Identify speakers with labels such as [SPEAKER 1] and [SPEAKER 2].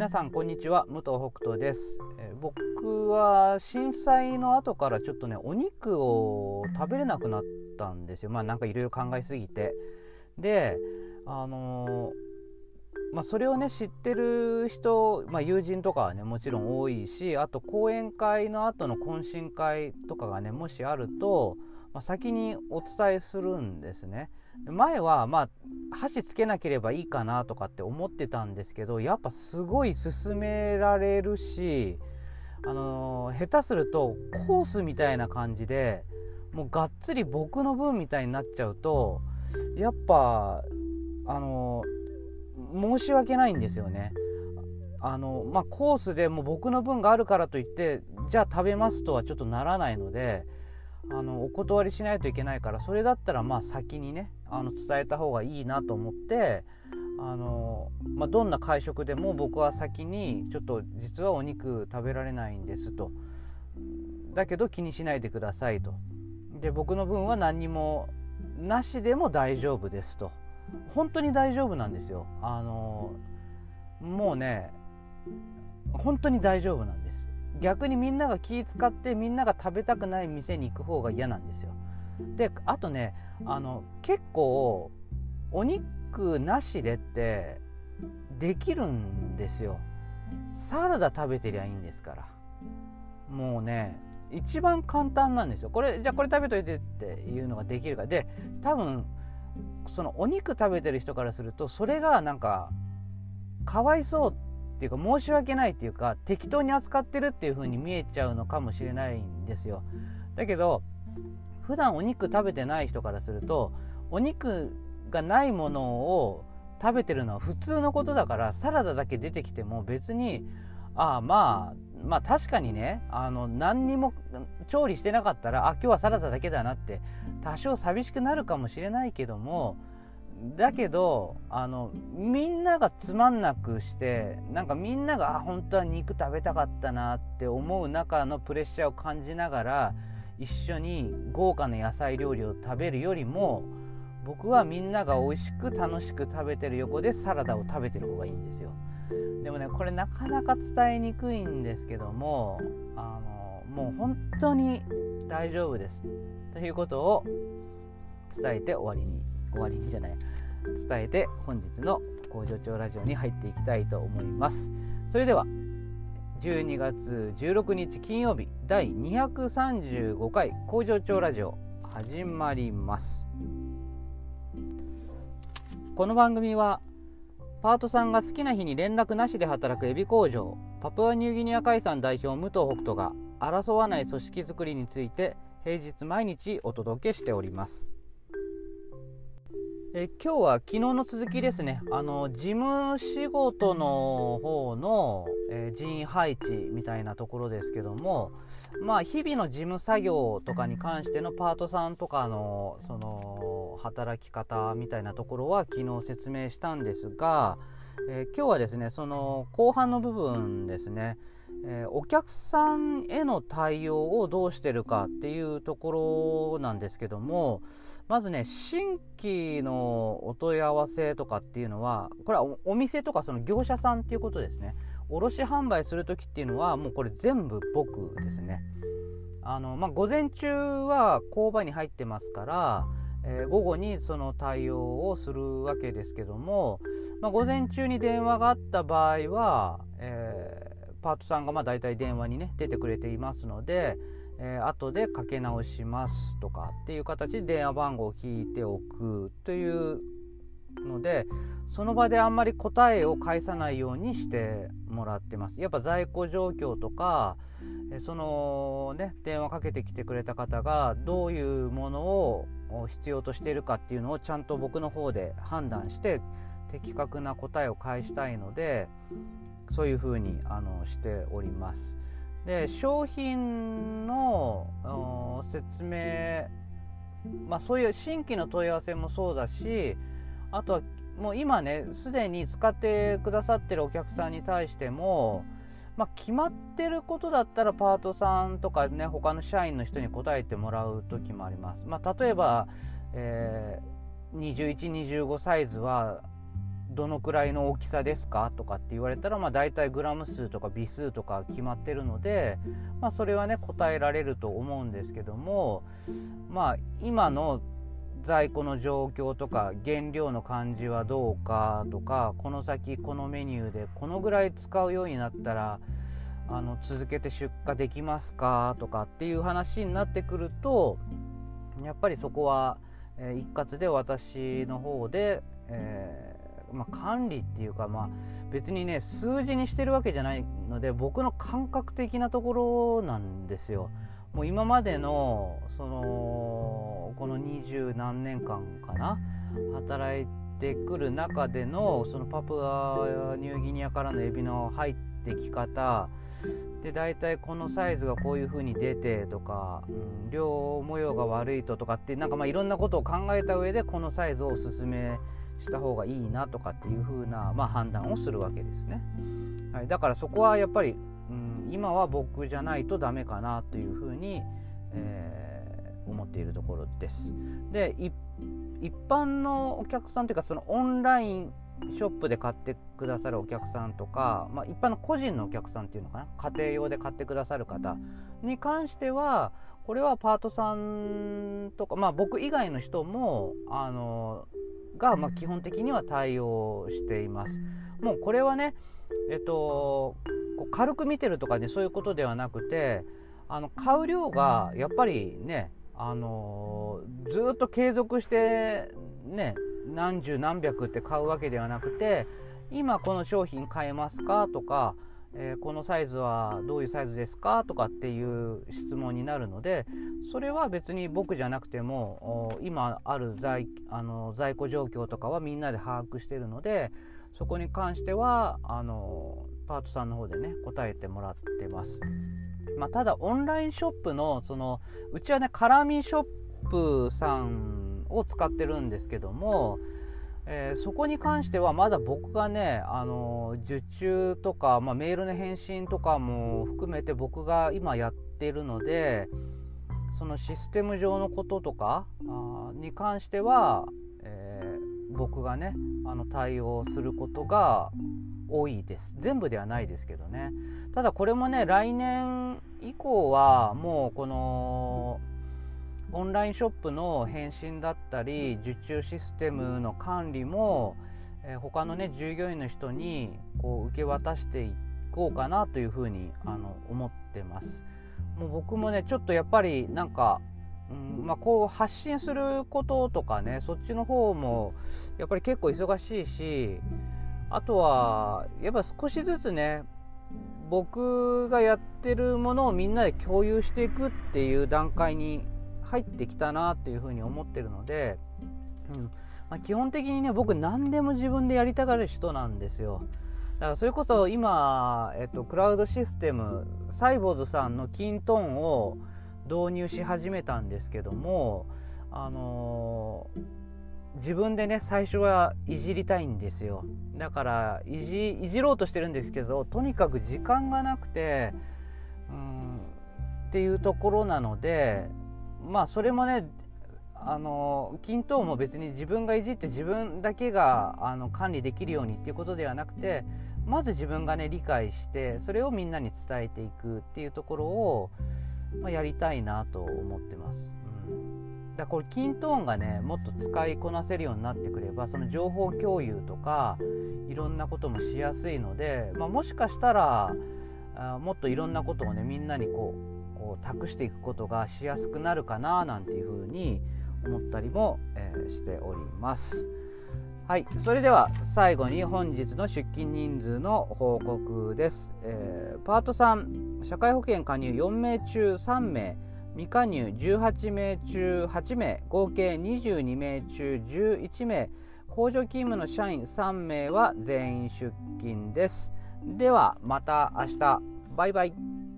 [SPEAKER 1] 皆さんこんにちは。武藤北斗です、えー、僕は震災の後からちょっとねお肉を食べれなくなったんですよ。まあなんかいろいろ考えすぎて。であのー、まあ、それをね知ってる人、まあ、友人とかはねもちろん多いしあと講演会の後の懇親会とかがねもしあると、まあ、先にお伝えするんですね。前はまあ箸つけなければいいかなとかって思ってたんですけどやっぱすごい勧められるしあのー、下手するとコースみたいな感じでもうがっつり僕の分みたいになっちゃうとやっぱあのー、申し訳ないんですよね。あのまあ、コースでも僕の分があるからといってじゃあ食べますとはちょっとならないのであのお断りしないといけないからそれだったらまあ先にねあの伝えた方がいいなと思ってあの、まあ、どんな会食でも僕は先にちょっと実はお肉食べられないんですと。だけど気にしないでくださいと。で僕の分は何にもなしでも大丈夫ですと。本当に大丈夫なんですよ。あのもうね本当に大丈夫なんです。逆にみんなが気使ってみんなが食べたくない店に行く方が嫌なんですよ。であとねあの結構お肉なしでってできるんですよ。サラダ食べてりゃいいんですから。もうね一番簡単なんですよ。これじゃあこれ食べといてっていうのができるから。で多分そのお肉食べてる人からするとそれがなんかかわいそうっていうか申し訳ないっていうか適当に扱ってるっていう風に見えちゃうのかもしれないんですよ。だけど普段お肉食べてない人からするとお肉がないものを食べてるのは普通のことだからサラダだけ出てきても別にああまあまあ確かにねあの何にも調理してなかったらあ今日はサラダだけだなって多少寂しくなるかもしれないけどもだけどあのみんながつまんなくしてなんかみんながあ本当は肉食べたかったなって思う中のプレッシャーを感じながら一緒に豪華な野菜料理を食べるよりも僕はみんなが美味しく楽しく食べてる横でサラダを食べてる方がいいんですよ。でもねこれなかなか伝えにくいんですけどもあのもう本当に大丈夫です。ということを伝えて終わりに終わりにじゃない。伝えて本日の工場長ラジオに入っていきたいと思います。それでは12月16日金曜日第235回工場長ラジオ始まります。この番組はパートさんが好きな日に連絡なしで働くエビ工場パプアニューギニア海産代表武藤北斗が争わない組織づくりについて平日毎日お届けしております。え今日は昨日の続きですね。あの事務仕事の方の、えー、人員配置みたいなところですけどもまあ日々の事務作業とかに関してのパートさんとかのその働き方みたいなところは昨日説明したんですが、えー、今日はですねその後半の部分ですね。えー、お客さんへの対応をどうしてるかっていうところなんですけどもまずね新規のお問い合わせとかっていうのはこれはお店とかその業者さんっていうことですね。卸販売する時っていうのはもうこれ全部僕ですね。あの、まあ、午前中は工場に入ってますから、えー、午後にその対応をするわけですけども、まあ、午前中に電話があった場合は、パートさんがまあ大体電話にね出てくれていますので、えー、後でかけ直しますとかっていう形で電話番号を聞いておくというのでその場であんまり答えを返さないようにしてもらってます。やっぱ在庫状況とかそのね電話かけてきてくれた方がどういうものを必要としているかっていうのをちゃんと僕の方で判断して的確な答えを返したいのでそういうふうにあのしております。で商品の説明、まあ、そういう新規の問い合わせもそうだしあとはもう今ねすでに使ってくださってるお客さんに対しても、まあ、決まってることだったらパートさんとかね他の社員の人に答えてもらう時もあります。まあ、例えば、えー、2125サイズはどのくらいの大きさですか？とかって言われたら、まあ、大体グラム数とか微数とか決まってるので、まあ、それはね答えられると思うんですけどもまあ今の在庫の状況とか原料の感じはどうかとかこの先このメニューでこのぐらい使うようになったらあの続けて出荷できますか？とかっていう話になってくるとやっぱりそこは、え、一括で私の方で、え、まあ、管理っていうか、まあ、別にね数字にしてるわけじゃないので僕の感覚的なところなんですよ。もう今までのそのこの二十何年間かな働いてくる中でのそのパプアニューギニアからのエビの入ってき方で大体このサイズがこういう風に出てとか、うん、量模様が悪いととかってなんかまあいろんなことを考えた上でこのサイズをおすすめしした方がいいなとかっていう風なまあ判断をするわけですね。はい、だからそこはやっぱり、うん、今は僕じゃないとダメかなという風に、えー、思っているところです。で一般のお客さんというかそのオンラインショップで買ってくださるお客さんとか、まあ、一般の個人のお客さんっていうのかな？家庭用で買ってくださる方に関してはこれはパートさんとか、まあ、僕以外の人もあのが、まあ、基本的には対応しています。もうこれはねえっとこう軽く見てるとかねそういうことではなくてあの買う量がやっぱりねあのずっと継続してね何十何百って買うわけではなくて今この商品買えますかとか、えー、このサイズはどういうサイズですかとかっていう質問になるのでそれは別に僕じゃなくても今ある在あの在庫状況とかはみんなで把握してるのでそこに関してはあのパートさんの方でね答えてもらってます。まあ、ただオンラインショップのそのうちはねカラミショップさんを使ってるんですけども、えー、そこに関してはまだ僕がね、あの受注とか、まあ、メールの返信とかも含めて僕が今やってるのでそのシステム上のこととかに関しては、えー、僕がねあの対応することが多いです。全部ではないですけどね。ただこれもね来年以降はもうこのオンラインショップの返信だったり受注システムの管理も、えー、他のね従業員の人にこう受け渡していこうかなというふうにあの思ってます。もう僕もねちょっとやっぱりなんかうんまあ、こう発信することとかねそっちの方もやっぱり結構忙しいしあとはやっぱ少しずつね僕がやってるものをみんなで共有していくっていう段階に入ってきたなっていうふうに思ってるので、うん。まあ、基本的にね僕何でも自分でやりたがる人なんですよ。だからそれこそ今、えっと、クラウドシステムサイボーズさんのキントーンを導入し始めたんですけどもあのー、自分でね最初はいじりたいんですよ。だからいじいじろうとしてるんですけどとにかく時間がなくてうんっていうところなのでまあそれもねあの均等も別に自分がいじって自分だけがあの管理できるようにっていうことではなくてまず自分がね理解してそれをみんなに伝えていくっていうところを、まあ、やりたいなと思ってます。うん、だからこれキントーンがねもっと使いこなせるようになってくればその情報共有とかいろんなこともしやすいので、まあ、もしかしたらあもっといろんなことをねみんなにこうこう託していくことがしやすくなるかななんていうふうに思ったりも、えー、しております。はい、それでは最後に本日の出勤人数の報告です。えー、パート3社会保険加入4名中3名未加入18名中8名合計22名中11名工場勤務の社員3名は全員出勤です。ではまた明日バイバイ。